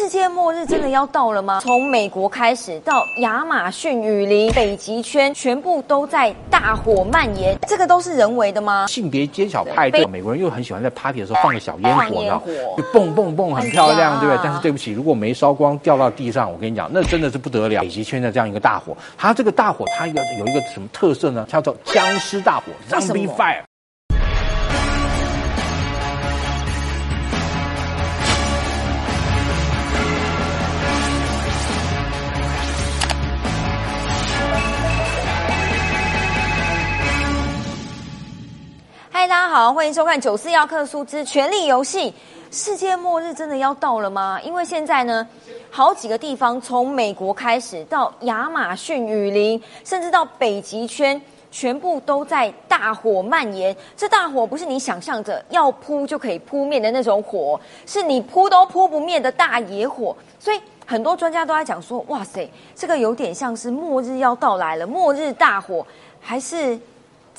世界末日真的要到了吗？从美国开始到亚马逊雨林、北极圈，全部都在大火蔓延，这个都是人为的吗？性别揭晓派对，美国人又很喜欢在 party 的时候放个小烟火，放烟火就蹦蹦蹦，很漂亮，对不对？但是对不起，如果没烧光掉到地上，我跟你讲，那真的是不得了。北极圈的这样一个大火，它这个大火它有有一个什么特色呢？叫做僵尸大火 （Zombie Fire）。好，欢迎收看《九四要克苏之权力游戏》。世界末日真的要到了吗？因为现在呢，好几个地方，从美国开始到亚马逊雨林，甚至到北极圈，全部都在大火蔓延。这大火不是你想象着要扑就可以扑灭的那种火，是你扑都扑不灭的大野火。所以很多专家都在讲说，哇塞，这个有点像是末日要到来了，末日大火还是。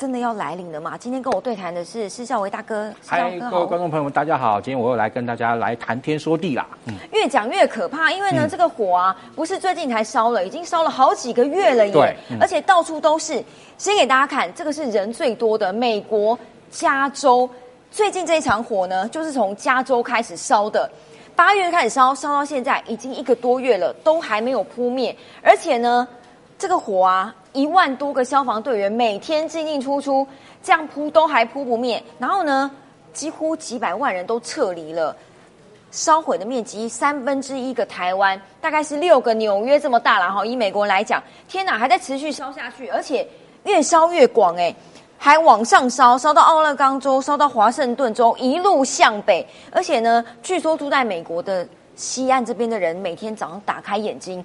真的要来临了吗？今天跟我对谈的是施孝维大哥，嗨，各位观众朋友们，大家好！今天我又来跟大家来谈天说地啦。嗯，越讲越可怕，因为呢，嗯这个火啊，不是最近才烧了，已经烧了好几个月了耶。对嗯而且到处都是。先给大家看，这个是人最多的美国加州。最近这一场火呢，就是从加州开始烧的，八月开始烧，烧到现在已经一个多月了，都还没有扑灭。而且呢，这个火啊，一万多个消防队员每天进进出出，这样扑都还扑不灭。然后呢，几乎几百万人都撤离了。烧毁的面积三分之一个台湾，大概是六个纽约这么大了哈。以美国人来讲，天哪，还在持续烧下去，而且越烧越广哎，还往上烧，烧到奥勒冈州，烧到华盛顿州，一路向北。而且呢，据说住在美国的西岸这边的人，每天早上打开眼睛，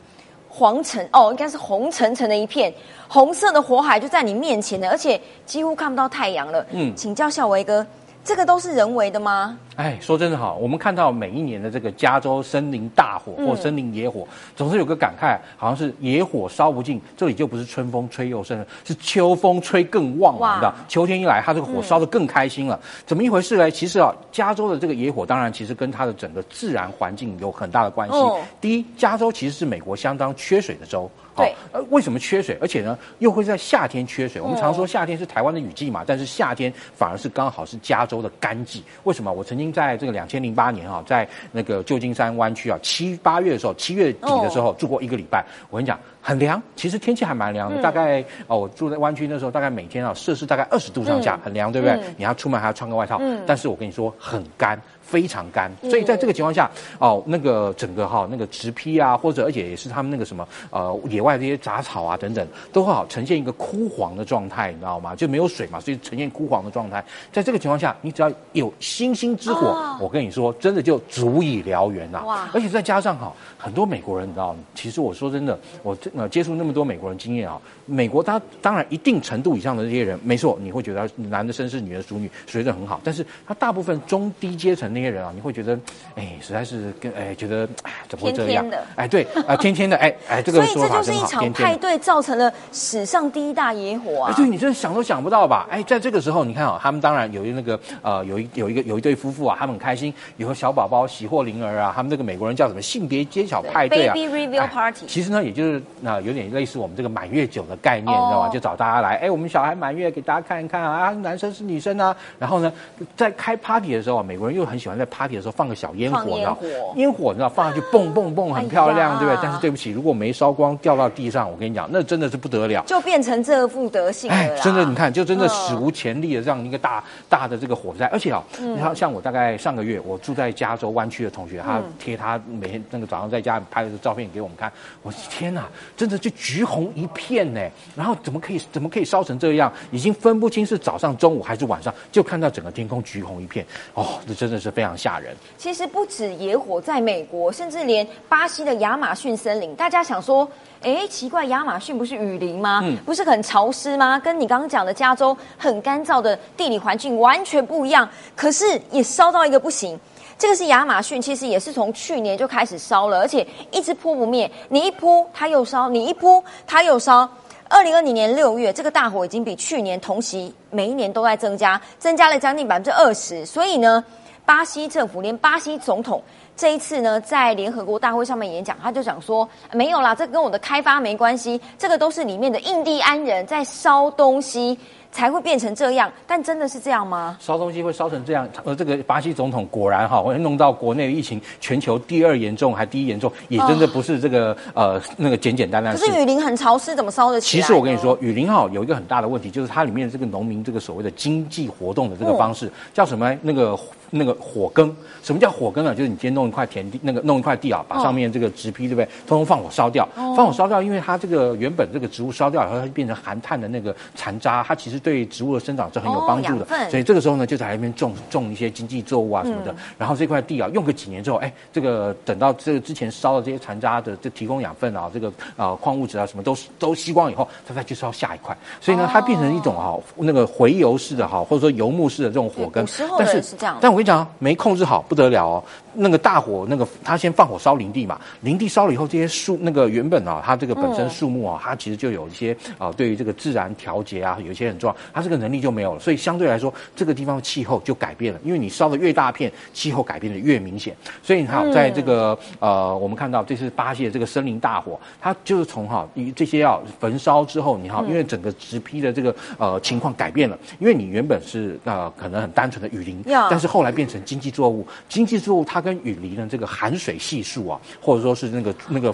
黄橙哦，应该是红橙橙的一片，红色的火海就在你面前的，而且几乎看不到太阳了。嗯嗯，请教孝维哥，这个都是人为的吗？哎，说真的哈，我们看到每一年的这个加州森林大火或森林野火，总是有个感慨，好像是野火烧不尽，这里就不是春风吹又生了，是秋风吹更旺哇了，你知道？秋天一来，它这个火烧得更开心了，怎么一回事呢？其实啊，加州的这个野火，当然其实跟它的整个自然环境有很大的关系。哦第一，加州其实是美国相当缺水的州。对呃，为什么缺水？而且呢，又会在夏天缺水。我们常说夏天是台湾的雨季嘛，但是夏天反而是刚好是加州的干季。为什么？我曾经在这个两千零八年啊、在那个旧金山湾区啊，七八月的时候，七月底的时候、住过一个礼拜。我跟你讲，很凉，其实天气还蛮凉的，大概哦，我住在湾区那时候，大概每天啊摄氏大概二十度上下，很凉，对不对？你要出门还要穿个外套，但是我跟你说很干。非常干，所以在这个情况下，哦，那个整个哈、那个直批啊，或者而且也是他们那个什么呃野外这些杂草啊等等，都会好呈现一个枯黄的状态，你知道吗？就没有水嘛，所以呈现枯黄的状态。在这个情况下，你只要有星星之火，哦我跟你说，真的就足以燎原呐、哇而且再加上哈，很多美国人，你知道吗？其实我说真的，我这呃接触那么多美国人经验啊，美国他当然一定程度以上的这些人，没错，你会觉得男的绅士，女的淑女，水准很好，但是他大部分中低阶层那些人啊，你会觉得，哎，实在是跟哎觉得哎怎么会这样？天天的哎，对啊、天天的，哎哎，这个说法是一场。派对，造成了史上第一大野火啊！哎，对你真的想都想不到吧？哎，在这个时候，你看啊、他们当然有一那个呃，有一有一个有一对夫妇啊，他们很开心，有个小宝宝喜获麟儿啊，他们这个美国人叫什么性别揭晓派对啊 Baby reveal 哎 party 其实呢，也就是那、有点类似我们这个满月酒的概念，哦你知道吗？就找大家来，哎，我们小孩满月给大家看一看啊，啊男生是女生啊。然后呢，在开 party 的时候啊，美国人又很喜欢在 party 的时候放个小烟火，放你知道烟火烟火你知道放上去蹦蹦蹦，很漂亮，哎对不对？但是对不起，如果没烧光掉到地上，我跟你讲，那真的是不得了。就变成这副德性了啦。真的，你看，就真的嗯史无前例的这样一个大大的这个火灾，而且啊，嗯你看，像我大概上个月，我住在加州湾区的同学，他贴他每天那个早上在家拍的照片给我们看，我说天哪，真的就橘红一片呢，然后怎么可以怎么可以烧成这样？已经分不清是早上、中午还是晚上，就看到整个天空橘红一片，哦，这真的是非常吓人。其实不止野火在美国，甚至连巴西的亚马逊森林，大家想说，哎，奇怪，亚马逊不是雨林吗？嗯不是很潮湿吗？跟你刚刚讲的加州很干燥的地理环境完全不一样，可是也烧到一个不行。这个是亚马逊，其实也是从去年就开始烧了，而且一直扑不灭。你一扑它又烧，你一扑它又烧。二零二零年六月，这个大火已经比去年同期每一年都在增加，增加了将近百分之二十。所以呢，巴西政府连巴西总统这一次呢，在联合国大会上面演讲，他就讲说没有啦，这跟我的开发没关系，这个都是里面的印第安人在烧东西。才会变成这样，但真的是这样吗？烧东西会烧成这样？呃，这个巴西总统果然哈，会弄到国内疫情全球第二严重还第一严重，也真的不是这个呃那个简简单单。可是雨林很潮湿，怎么烧得起来？其实我跟你说，雨林哈有一个很大的问题，就是它里面这个农民这个所谓的经济活动的这个方式叫什么？那个那个火耕。什么叫火耕啊？就是你今天弄一块田地，那个弄一块地啊，把上面这个植批对不对？通通放火烧掉，放火烧掉，因为它这个原本这个植物烧掉以后，它就变成含碳的那个残渣，它其实对植物的生长是很有帮助的，所以这个时候呢，就在那边种种一些经济作物啊什么的。然后这块地啊，用个几年之后，哎，这个等到这个之前烧的这些残渣的这提供养分啊，这个啊矿物质啊什么都都吸光以后，它再去烧下一块。所以呢，它变成一种哈那个回游式的哈，或者说游牧式的这种火耕。但是是这样，但我跟你讲，没控制好不得了哦。那个大火，那个他先放火烧林地嘛，林地烧了以后，这些树那个原本啊，它这个本身树木啊，它其实就有一些啊，对于这个自然调节啊，有一些很重要，它这个能力就没有了，所以相对来说，这个地方的气候就改变了，因为你烧的越大片，气候改变的越明显。所以你看，在这个呃，我们看到这是巴西的这个森林大火，它就是从哈这些要焚烧之后，你看，因为整个植批的这个呃情况改变了，因为你原本是呃可能很单纯的雨林，但是后来变成经济作物，经济作物它。跟雨林的这个含水系数啊，或者说是那个那个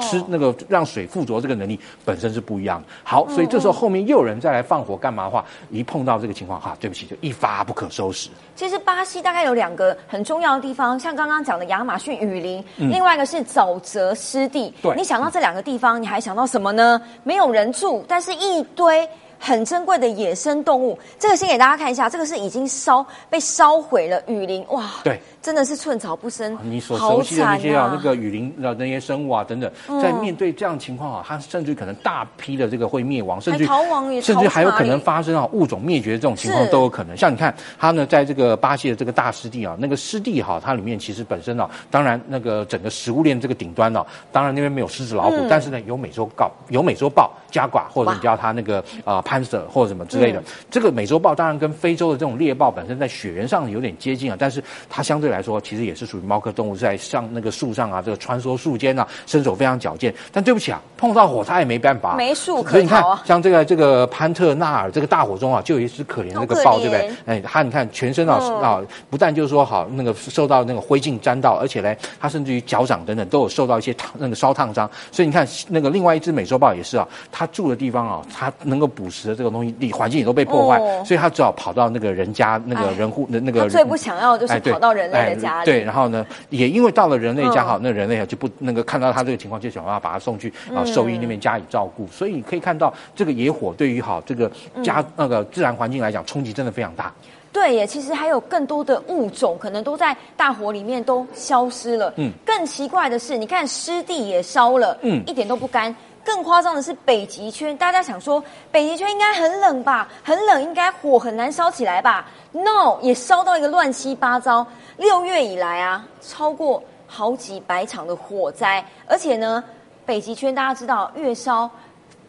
吃那个让水附着这个能力本身是不一样的。好，所以这时候后面又有人再来放火干嘛的话，一碰到这个情况哈，对不起，就一发不可收拾。其实巴西大概有两个很重要的地方，像刚刚讲的亚马逊雨林，另外一个是沼泽湿地。对，你想到这两个地方，你还想到什么呢？没有人住，但是一堆。很珍贵的野生动物，这个先给大家看一下，这个是已经烧被烧毁了雨林，哇，对，真的是寸草不生。你所熟悉的那些啊，那个雨林的那些生物啊等等，在面对这样情况啊，它甚至可能大批的这个会灭亡，甚至逃亡也甚至还有可能发生啊物种灭绝这种情况都有可能。像你看，它呢在这个巴西的这个大湿地啊，那个湿地哈，它里面其实本身啊，当然那个整个食物链这个顶端呢，当然那边没有狮子老虎，但是呢有美洲豹，有美洲豹、加寡或者你叫它那个啊。潘舍或者什么之类的，这个美洲豹当然跟非洲的这种猎豹本身在血缘上有点接近啊，但是它相对来说其实也是属于猫科动物，在上那个树上啊，这个穿梭树间啊，身手非常矫健。但对不起啊，碰到火它也没办法，没树可是你看。像这个这个潘特纳尔这个大火中啊，就有一只可怜那个豹，对不对？哎，它你看全身啊啊，不但就是说好那个受到那个灰烬沾到，而且呢，它甚至于脚掌等等都有受到一些烫那个烧烫伤。所以你看那个另外一只美洲豹也是啊，它住的地方啊，它能够捕食。的这个东西，地环境也都被破坏，所以它只好跑到那个人家那个人户那那个。最不想要就是跑到人类的家里。对，然后呢，也因为到了人类家，好，那人类啊就不那个看到他这个情况，就想办法把他送去啊兽医那边加以照顾。所以你可以看到，这个野火对于好这个家那个自然环境来讲，冲击真的非常大。对耶，其实还有更多的物种可能都在大火里面都消失了。嗯，更奇怪的是，你看湿地也烧了，嗯，一点都不干。更夸张的是北极圈，大家想说北极圈应该很冷吧？很冷，应该火很难烧起来吧？No，也烧到一个乱七八糟。六月以来啊，超过好几百场的火灾，而且呢，北极圈大家知道越烧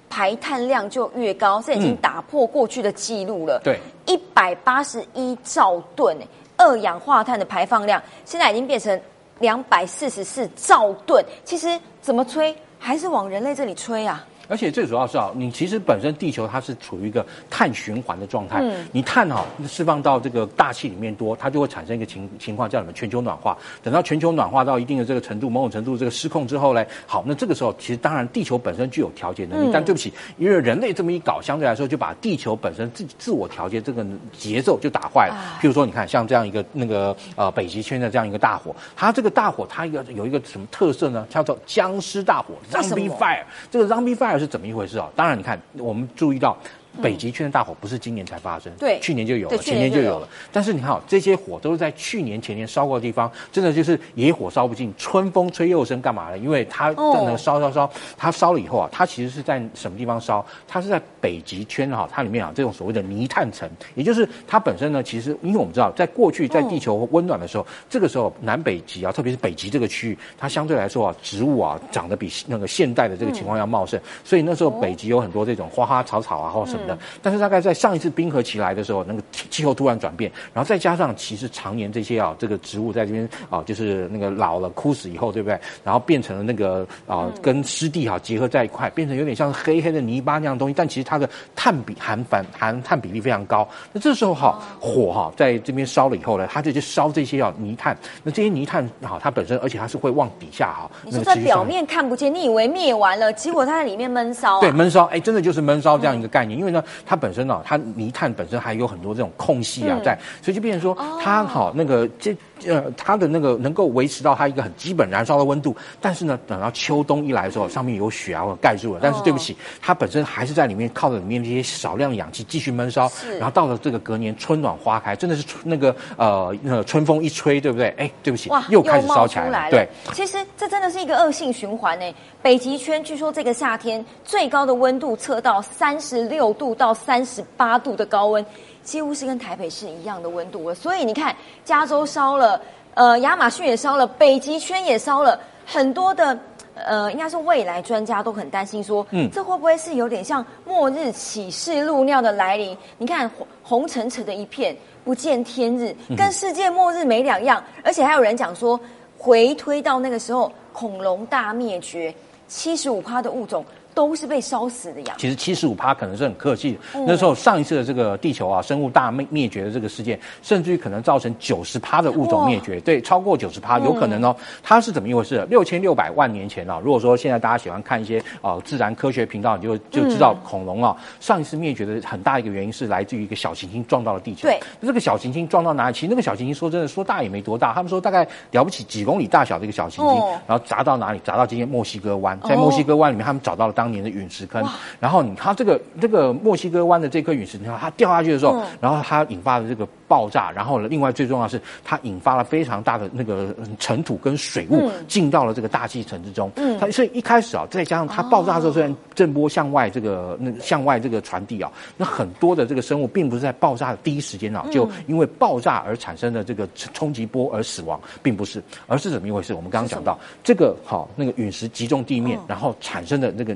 排碳量就越高，这已经打破过去的记录了。对，一百八十一兆吨二氧化碳的排放量，现在已经变成两百四十四兆吨。其实怎么吹？还是往人类这里吹啊！而且最主要是啊，你其实本身地球它是处于一个碳循环的状态。嗯。你碳哈释放到这个大气里面多，它就会产生一个情情况叫什么？全球暖化。等到全球暖化到一定的这个程度，某种程度这个失控之后呢，好，那这个时候其实当然地球本身具有调节能力，但对不起，因为人类这么一搞，相对来说就把地球本身自自我调节这个节奏就打坏了。譬如说，你看像这样一个那个呃北极圈的这样一个大火，它这个大火它一个有一个什么特色呢？叫做僵尸大火 （Zombie Fire）。这个 Zombie Fire 是怎么一回事啊？当然，你看，我们注意到。北极圈的大火不是今年才发生，对，去年就有了，前年就有了。但是你看，这些火都是在去年前年烧过的地方，真的就是野火烧不尽，春风吹又生，干嘛呢？因为它在那烧烧烧，它烧了以后啊，它其实是在什么地方烧？它是在北极圈哈，它里面啊这种所谓的泥炭层，也就是它本身呢，其实因为我们知道，在过去在地球温暖的时候，这个时候南北极啊，特别是北极这个区域，它相对来说啊，植物啊长得比那个现代的这个情况要茂盛，所以那时候北极有很多这种花花草草啊或什么。的。但是大概在上一次冰河期来的时候，那个气气候突然转变，然后再加上其实常年这些啊这个植物在这边啊就是那个老了枯死以后，对不对？然后变成了那个啊跟湿地哈结合在一块，变成有点像黑黑的泥巴那样东西。但其实它的碳比含反含碳比例非常高。那这时候哈火哈在这边烧了以后呢，它就去烧这些啊泥炭。那这些泥炭哈它本身而且它是会往底下哈，你说在表面看不见，你以为灭完了，结果它在里面闷烧。对，闷烧，哎，真的就是闷烧这样一个概念。因为呢，它本身呢，它泥炭本身还有很多这种空隙啊在，所以就变成说它好那个这。呃，它的那个能够维持到它一个很基本燃烧的温度，但是呢，等到秋冬一来的时候，上面有雪啊，或盖住了。但是对不起，它本身还是在里面靠着里面这些少量的氧气继续闷烧。然后到了这个隔年春暖花开，真的是那个呃，那个春风一吹，对不对？哎，对不起，又开始烧起来了。对，其实这真的是一个恶性循环呢。北极圈据说这个夏天最高的温度测到三十六度到三十八度的高温。几乎是跟台北市一样的温度了，所以你看，加州烧了，呃，亚马逊也烧了，北极圈也烧了，很多的，呃，应该是未来专家都很担心说，嗯，这会不会是有点像末日启示录那样的来临？你看红红沉沉的一片，不见天日，跟世界末日没两样，而且还有人讲说，回推到那个时候，恐龙大灭绝，七十五趴的物种。都是被烧死的呀。其实七十五趴可能是很客气。那时候上一次的这个地球啊，生物大灭灭绝的这个事件，甚至于可能造成九十趴的物种灭绝。对，超过九十趴有可能哦。它是怎么一回事？六千六百万年前啊，如果说现在大家喜欢看一些啊自然科学频道，你就就知道恐龙啊上一次灭绝的很大一个原因是来自于一个小行星撞到了地球。对，这个小行星撞到哪里？其实那个小行星说真的说大也没多大，他们说大概了不起几公里大小的一个小行星，然后砸到哪里？砸到今天墨西哥湾，在墨西哥湾里面，他们找到了当年的陨石坑。然后你它这个这个墨西哥湾的这颗陨石，你看它掉下去的时候，然后它引发的这个爆炸，然后呢，另外最重要是它引发了非常大的那个尘土跟水雾进到了这个大气层之中。嗯，它所以一开始啊，再加上它爆炸的时候，虽然震波向外这个那向外这个传递啊，那很多的这个生物并不是在爆炸的第一时间啊，就因为爆炸而产生的这个冲击波而死亡，并不是，而是怎么一回事？我们刚刚讲到这个好那个陨石击中地面，然后产生的那个。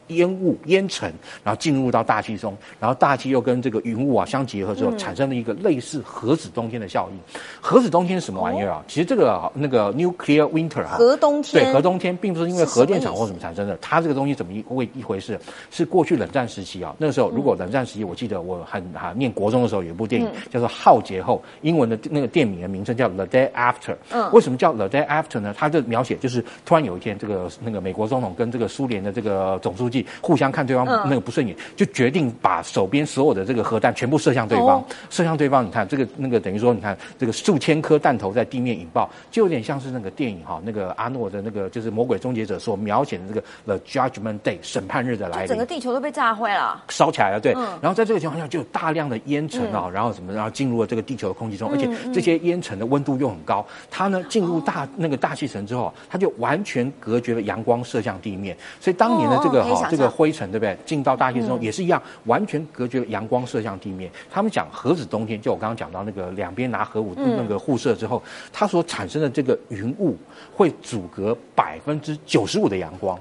烟雾、烟尘，然后进入到大气中，然后大气又跟这个云雾啊相结合之后，产生了一个类似核子冬天的效应。核子冬天是什么玩意儿啊？其实这个那个 nuclear winter 哈，核冬天对核冬天，并不是因为核电厂或什么产生的。它这个东西怎么一为一回事？是过去冷战时期啊，那个时候如果冷战时期，我记得我很啊念国中的时候有一部电影叫做《浩劫后》，英文的那个电影的名称叫 The Day After。嗯，为什么叫 The Day After 呢？它的描写就是突然有一天，这个那个美国总统跟这个苏联的这个总书记。互相看对方那个不顺眼，就决定把手边所有的这个核弹全部射向对方，射向对方。你看这个那个等于说，你看这个数千颗弹头在地面引爆，就有点像是那个电影哈，那个阿诺的那个就是《魔鬼终结者》所描写的这个 The Judgment Day 审判日的来临，整个地球都被炸坏了，烧起来了。对，然后在这个情况下就有大量的烟尘啊，然后什么，然后进入了这个地球的空气中，而且这些烟尘的温度又很高，它呢进入大那个大气层之后，它就完全隔绝了阳光射向地面，所以当年的这个哈这个灰尘对不对？进到大气之中也是一样，完全隔绝阳光射向地面。他们讲核子冬天，就我刚刚讲到那个两边拿核武那个互射之后，它所产生的这个云雾会阻隔百分之九十五的阳光。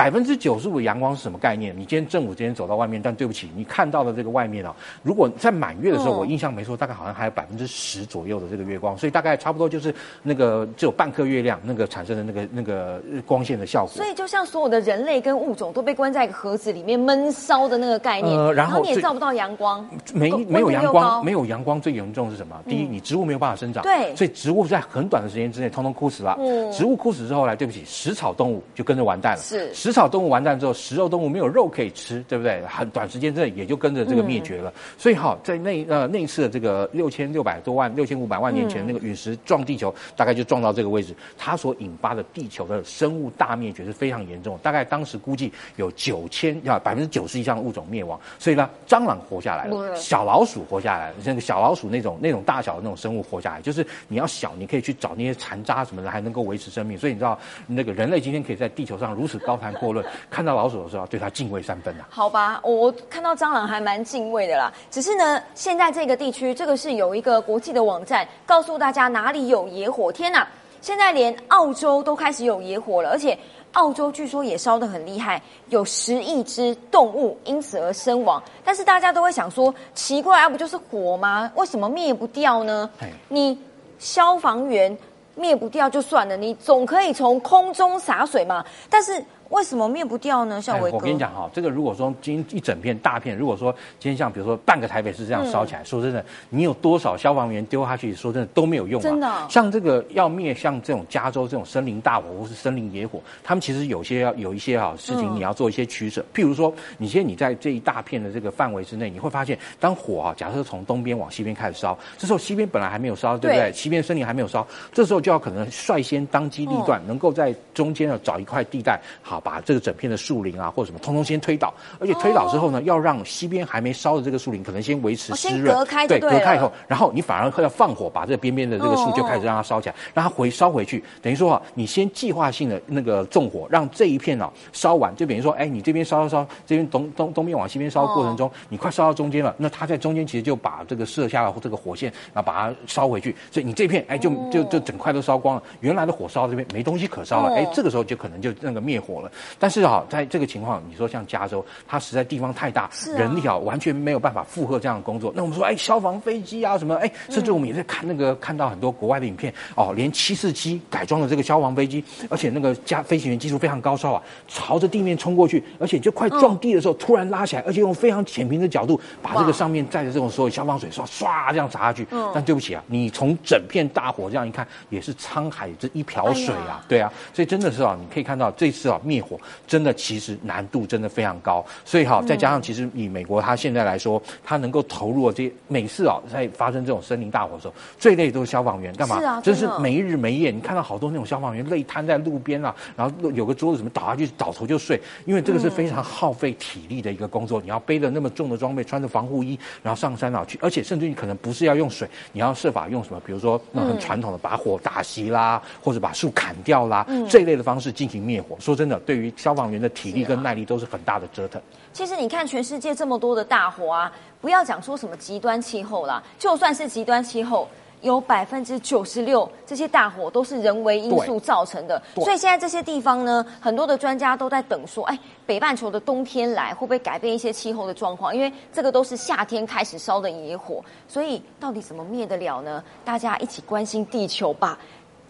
百分之九十五的阳光是什么概念？你今天正午今天走到外面，但对不起，你看到的这个外面啊，如果在满月的时候，我印象没错，大概好像还有百分之十左右的这个月光，所以大概差不多就是那个只有半颗月亮那个产生的那个那个光线的效果。所以就像所有的人类跟物种都被关在一个盒子里面闷烧的那个概念，呃，然后你也照不到阳光，没没有阳光，没有阳光最严重是什么？第一，你植物没有办法生长，对，所以植物在很短的时间之内通通枯死了。嗯，植物枯死之后来，对不起，食草动物就跟着完蛋了。是。食草动物完蛋之后，食肉动物没有肉可以吃，对不对？很短时间之内也就跟着这个灭绝了。所以哈，在那呃那一次的这个六千六百多万、六千五百万年前那个陨石撞地球，大概就撞到这个位置，它所引发的地球的生物大灭绝是非常严重。大概当时估计有九千啊百分之九十以上的物种灭亡。所以呢，蟑螂活下来了，小老鼠活下来了，那个小老鼠那种那种大小的那种生物活下来，就是你要小，你可以去找那些残渣什么的，还能够维持生命。所以你知道，那个人类今天可以在地球上如此高谈阔论。看到老鼠的时候，对它敬畏三分呐。好吧，我看到蟑螂还蛮敬畏的啦。只是呢，现在这个地区，这个是有一个国际的网站告诉大家哪里有野火。天呐，现在连澳洲都开始有野火了，而且澳洲据说也烧得很厉害，有十亿只动物因此而身亡。但是大家都会想说，奇怪啊，不就是火吗？为什么灭不掉呢？你消防员灭不掉就算了，你总可以从空中洒水嘛。但是。为什么灭不掉呢？像伟我跟你讲哈，这个如果说今一整片大片，如果说今天像比如说半个台北市这样烧起来，说真的，你有多少消防员丢下去，说真的都没有用。真的，像这个要灭像这种加州这种森林大火或是森林野火，他们其实有些要有一些哈事情你要做一些取舍。譬如说，你现在你在这一大片的这个范围之内，你会发现，当火啊，假设从东边往西边开始烧，这时候西边本来还没有烧，对不对？西边森林还没有烧，这时候就要可能率先当机立断，能够在中间呢找一块地带，好把这个整片的。树林啊，或者什么，通通先推倒，而且推倒之后呢，要让西边还没烧的这个树林，可能先维持湿润，对，隔开以后，然后你反而要放火，把这个边边的这个树就开始让它烧起来，让它回烧回去。等于说啊，你先计划性的那个纵火，让这一片啊烧完，就等于说，哎，你这边烧烧烧，这边东东东边往西边烧的过程中，你快烧到中间了，那它在中间其实就把这个射下了这个火线，然后把它烧回去，所以你这片哎就就就整块都烧光了，原来的火烧这边没东西可烧了，哎，这个时候就可能就那个灭火了。但是啊，在这个情况。你说像加州，它实在地方太大，人力啊完全没有办法负荷这样的工作。那我们说，哎，消防飞机啊什么，哎，甚至我们也在看那个看到很多国外的影片，哦，连七四七改装的这个消防飞机，而且那个加飞行员技术非常高超啊，朝着地面冲过去，而且就快撞地的时候突然拉起来，而且用非常浅平的角度把这个上面载的这种所有消防水刷唰这样砸下去。但对不起啊，你从整片大火这样一看，也是沧海这一瓢水啊，对啊，所以真的是啊，你可以看到这次啊灭火真的其实难度。真的非常高，所以哈，再加上其实以美国它现在来说，它能够投入这每次啊，在发生这种森林大火的时候，最累都是消防员，干嘛？是啊，真是没日没夜。你看到好多那种消防员累瘫在路边啊，然后有个桌子什么倒下去倒头就睡，因为这个是非常耗费体力的一个工作。你要背着那么重的装备，穿着防护衣，然后上山啊去，而且甚至你可能不是要用水，你要设法用什么？比如说那很传统的把火打熄啦，或者把树砍掉啦，这一类的方式进行灭火。说真的，对于消防员的体力跟耐力。都是很大的折腾。其实你看，全世界这么多的大火啊，不要讲说什么极端气候啦，就算是极端气候，有百分之九十六这些大火都是人为因素造成的。所以现在这些地方呢，很多的专家都在等说，哎，北半球的冬天来会不会改变一些气候的状况？因为这个都是夏天开始烧的野火，所以到底怎么灭得了呢？大家一起关心地球吧。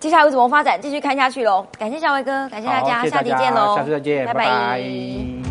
接下来会怎么发展？继续看下去喽！感谢小伟哥，感谢大家，下期见喽！下次再见，拜拜。